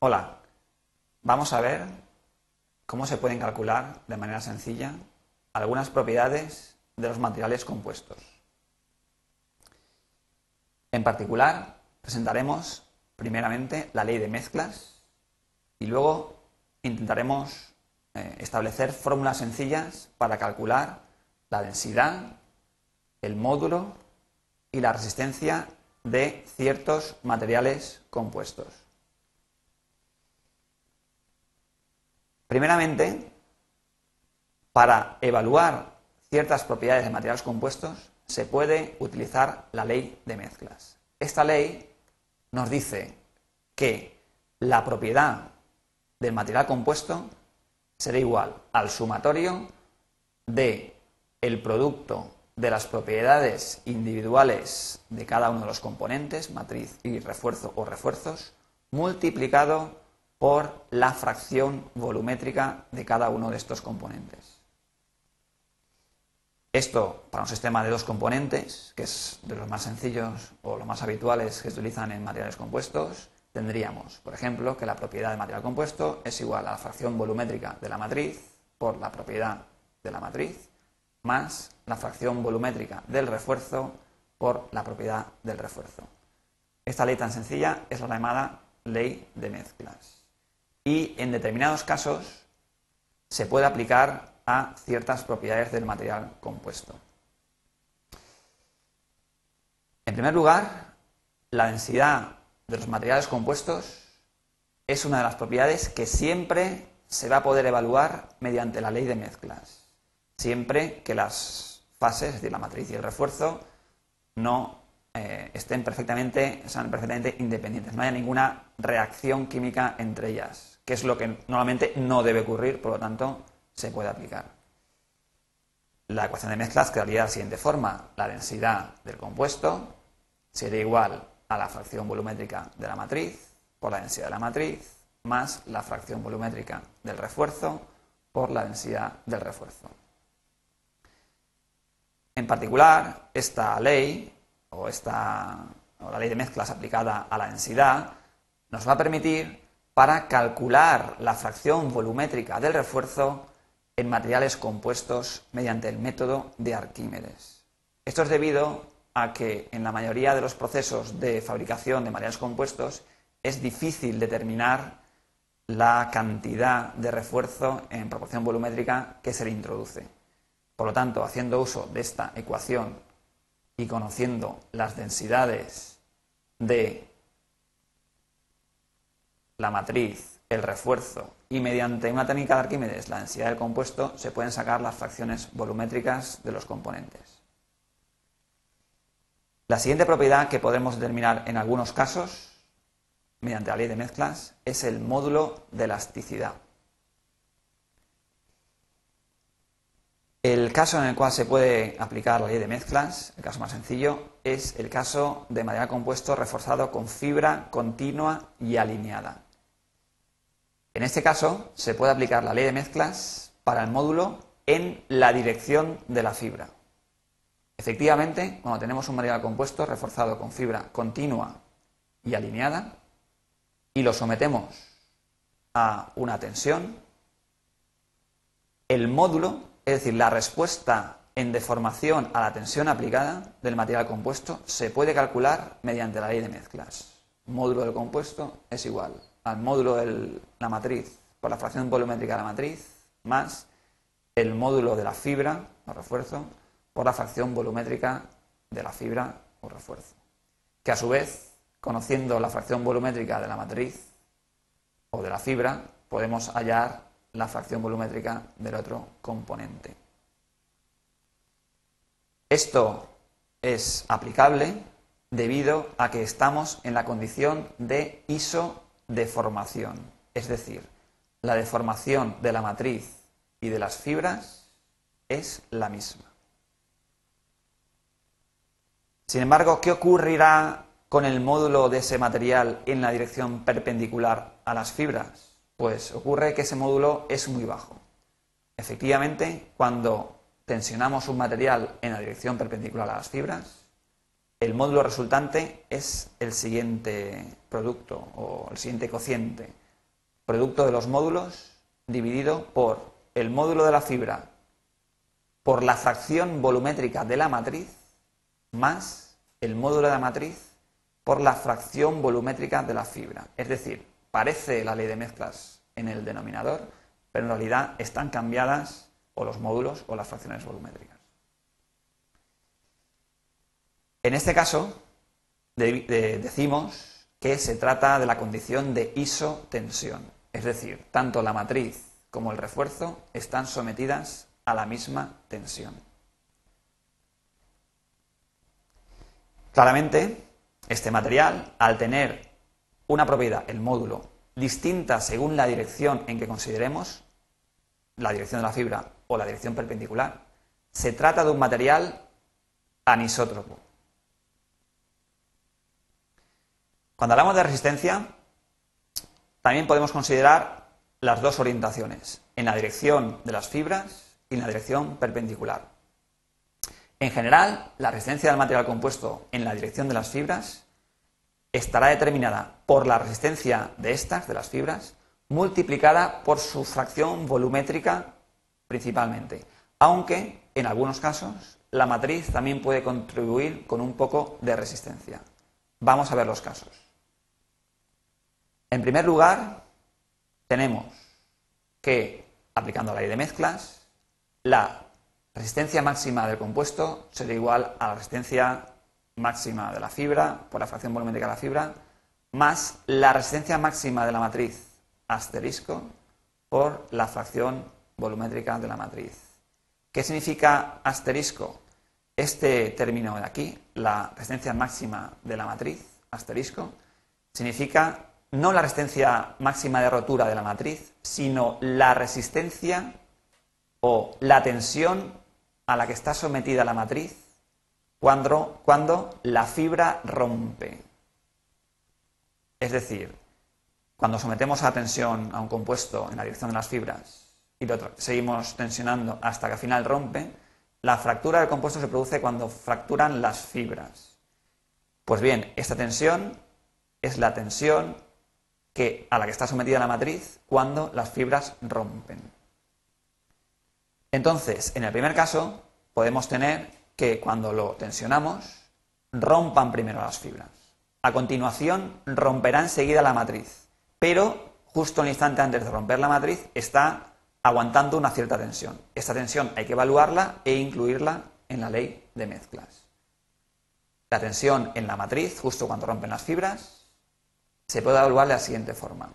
Hola, vamos a ver cómo se pueden calcular de manera sencilla algunas propiedades de los materiales compuestos. En particular, presentaremos primeramente la ley de mezclas y luego intentaremos eh, establecer fórmulas sencillas para calcular la densidad, el módulo y la resistencia de ciertos materiales compuestos. Primeramente, para evaluar ciertas propiedades de materiales compuestos se puede utilizar la ley de mezclas. Esta ley nos dice que la propiedad del material compuesto será igual al sumatorio de el producto de las propiedades individuales de cada uno de los componentes, matriz y refuerzo o refuerzos, multiplicado por la fracción volumétrica de cada uno de estos componentes. Esto, para un sistema de dos componentes, que es de los más sencillos o los más habituales que se utilizan en materiales compuestos, tendríamos, por ejemplo, que la propiedad del material compuesto es igual a la fracción volumétrica de la matriz por la propiedad de la matriz más la fracción volumétrica del refuerzo por la propiedad del refuerzo. Esta ley tan sencilla es la llamada ley de mezclas. Y en determinados casos se puede aplicar a ciertas propiedades del material compuesto. En primer lugar, la densidad de los materiales compuestos es una de las propiedades que siempre se va a poder evaluar mediante la ley de mezclas siempre que las fases, es decir, la matriz y el refuerzo, no eh, estén perfectamente, sean perfectamente independientes, no haya ninguna reacción química entre ellas, que es lo que normalmente no debe ocurrir, por lo tanto, se puede aplicar. La ecuación de mezclas quedaría de la siguiente forma. La densidad del compuesto sería igual a la fracción volumétrica de la matriz por la densidad de la matriz más la fracción volumétrica del refuerzo por la densidad del refuerzo. En particular, esta ley, o, esta, la ley de mezclas aplicada a la densidad, nos va a permitir para calcular la fracción volumétrica del refuerzo en materiales compuestos mediante el método de Arquímedes. Esto es debido a que en la mayoría de los procesos de fabricación de materiales compuestos es difícil determinar la cantidad de refuerzo en proporción volumétrica que se le introduce. Por lo tanto, haciendo uso de esta ecuación y conociendo las densidades de la matriz, el refuerzo y mediante una técnica de Arquímedes, la densidad del compuesto, se pueden sacar las fracciones volumétricas de los componentes. La siguiente propiedad que podemos determinar en algunos casos, mediante la ley de mezclas, es el módulo de elasticidad. El caso en el cual se puede aplicar la ley de mezclas, el caso más sencillo, es el caso de material compuesto reforzado con fibra continua y alineada. En este caso, se puede aplicar la ley de mezclas para el módulo en la dirección de la fibra. Efectivamente, cuando tenemos un material compuesto reforzado con fibra continua y alineada y lo sometemos a una tensión, el módulo es decir, la respuesta en deformación a la tensión aplicada del material compuesto se puede calcular mediante la ley de mezclas. Módulo del compuesto es igual al módulo de la matriz por la fracción volumétrica de la matriz más el módulo de la fibra o refuerzo por la fracción volumétrica de la fibra o refuerzo. Que a su vez, conociendo la fracción volumétrica de la matriz o de la fibra, podemos hallar la fracción volumétrica del otro componente. Esto es aplicable debido a que estamos en la condición de isodeformación, es decir, la deformación de la matriz y de las fibras es la misma. Sin embargo, ¿qué ocurrirá con el módulo de ese material en la dirección perpendicular a las fibras? Pues ocurre que ese módulo es muy bajo. Efectivamente, cuando tensionamos un material en la dirección perpendicular a las fibras, el módulo resultante es el siguiente producto o el siguiente cociente. producto de los módulos dividido por el módulo de la fibra por la fracción volumétrica de la matriz más el módulo de la matriz por la fracción volumétrica de la fibra. Es decir, parece la ley de mezclas en el denominador, pero en realidad están cambiadas o los módulos o las fracciones volumétricas. En este caso, decimos que se trata de la condición de isotensión, es decir, tanto la matriz como el refuerzo están sometidas a la misma tensión. Claramente, este material, al tener una propiedad, el módulo, distinta según la dirección en que consideremos, la dirección de la fibra o la dirección perpendicular, se trata de un material anisótropo. Cuando hablamos de resistencia, también podemos considerar las dos orientaciones, en la dirección de las fibras y en la dirección perpendicular. En general, la resistencia del material compuesto en la dirección de las fibras estará determinada por la resistencia de estas, de las fibras, multiplicada por su fracción volumétrica principalmente, aunque en algunos casos la matriz también puede contribuir con un poco de resistencia. Vamos a ver los casos. En primer lugar, tenemos que, aplicando la ley de mezclas, la resistencia máxima del compuesto será igual a la resistencia máxima de la fibra por la fracción volumétrica de la fibra más la resistencia máxima de la matriz asterisco por la fracción volumétrica de la matriz. ¿Qué significa asterisco? Este término de aquí, la resistencia máxima de la matriz asterisco, significa no la resistencia máxima de rotura de la matriz, sino la resistencia o la tensión a la que está sometida la matriz cuando, cuando la fibra rompe. Es decir, cuando sometemos a tensión a un compuesto en la dirección de las fibras y lo seguimos tensionando hasta que al final rompe, la fractura del compuesto se produce cuando fracturan las fibras. Pues bien, esta tensión es la tensión a la que está sometida la matriz cuando las fibras rompen. Entonces, en el primer caso, podemos tener que cuando lo tensionamos, rompan primero las fibras. A continuación, romperá enseguida la matriz, pero justo el instante antes de romper la matriz está aguantando una cierta tensión. Esta tensión hay que evaluarla e incluirla en la ley de mezclas. La tensión en la matriz, justo cuando rompen las fibras, se puede evaluar de la siguiente forma.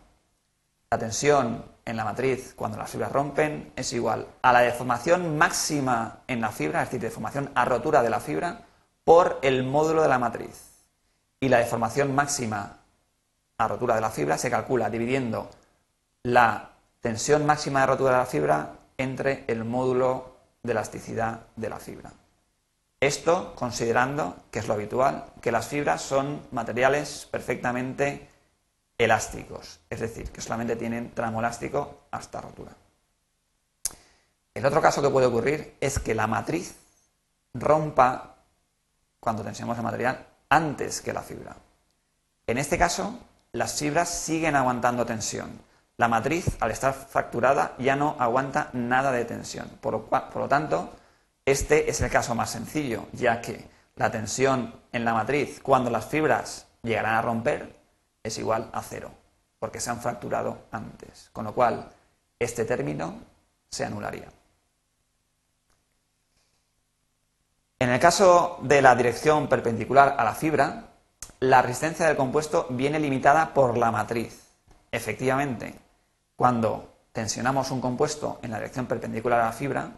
La tensión en la matriz cuando las fibras rompen es igual a la deformación máxima en la fibra, es decir, deformación a rotura de la fibra, por el módulo de la matriz. Y la deformación máxima a rotura de la fibra se calcula dividiendo la tensión máxima de rotura de la fibra entre el módulo de elasticidad de la fibra. Esto considerando, que es lo habitual, que las fibras son materiales perfectamente elásticos, es decir, que solamente tienen tramo elástico hasta rotura. El otro caso que puede ocurrir es que la matriz rompa cuando tensionamos el material antes que la fibra. En este caso, las fibras siguen aguantando tensión. La matriz, al estar fracturada, ya no aguanta nada de tensión. Por lo, por lo tanto, este es el caso más sencillo, ya que la tensión en la matriz, cuando las fibras llegarán a romper, es igual a cero, porque se han fracturado antes, con lo cual este término se anularía. En el caso de la dirección perpendicular a la fibra, la resistencia del compuesto viene limitada por la matriz. Efectivamente, cuando tensionamos un compuesto en la dirección perpendicular a la fibra,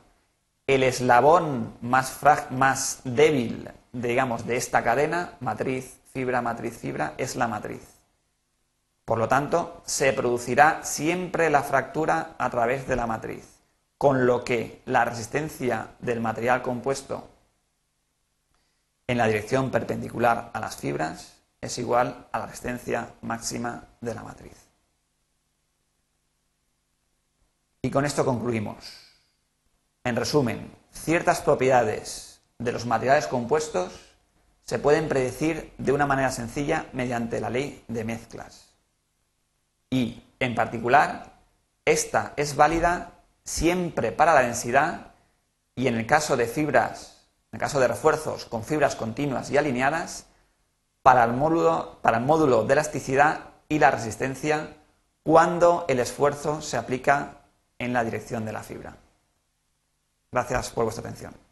el eslabón más, débil, digamos, de esta cadena, matriz, fibra, matriz, fibra, es la matriz. Por lo tanto, se producirá siempre la fractura a través de la matriz, con lo que la resistencia del material compuesto en la dirección perpendicular a las fibras es igual a la resistencia máxima de la matriz. Y con esto concluimos. En resumen, ciertas propiedades de los materiales compuestos se pueden predecir de una manera sencilla mediante la ley de mezclas y En particular, esta es válida siempre para la densidad y en el caso de fibras, en el caso de refuerzos con fibras continuas y alineadas, para el módulo, para el módulo de elasticidad y la resistencia cuando el esfuerzo se aplica en la dirección de la fibra. Gracias por vuestra atención.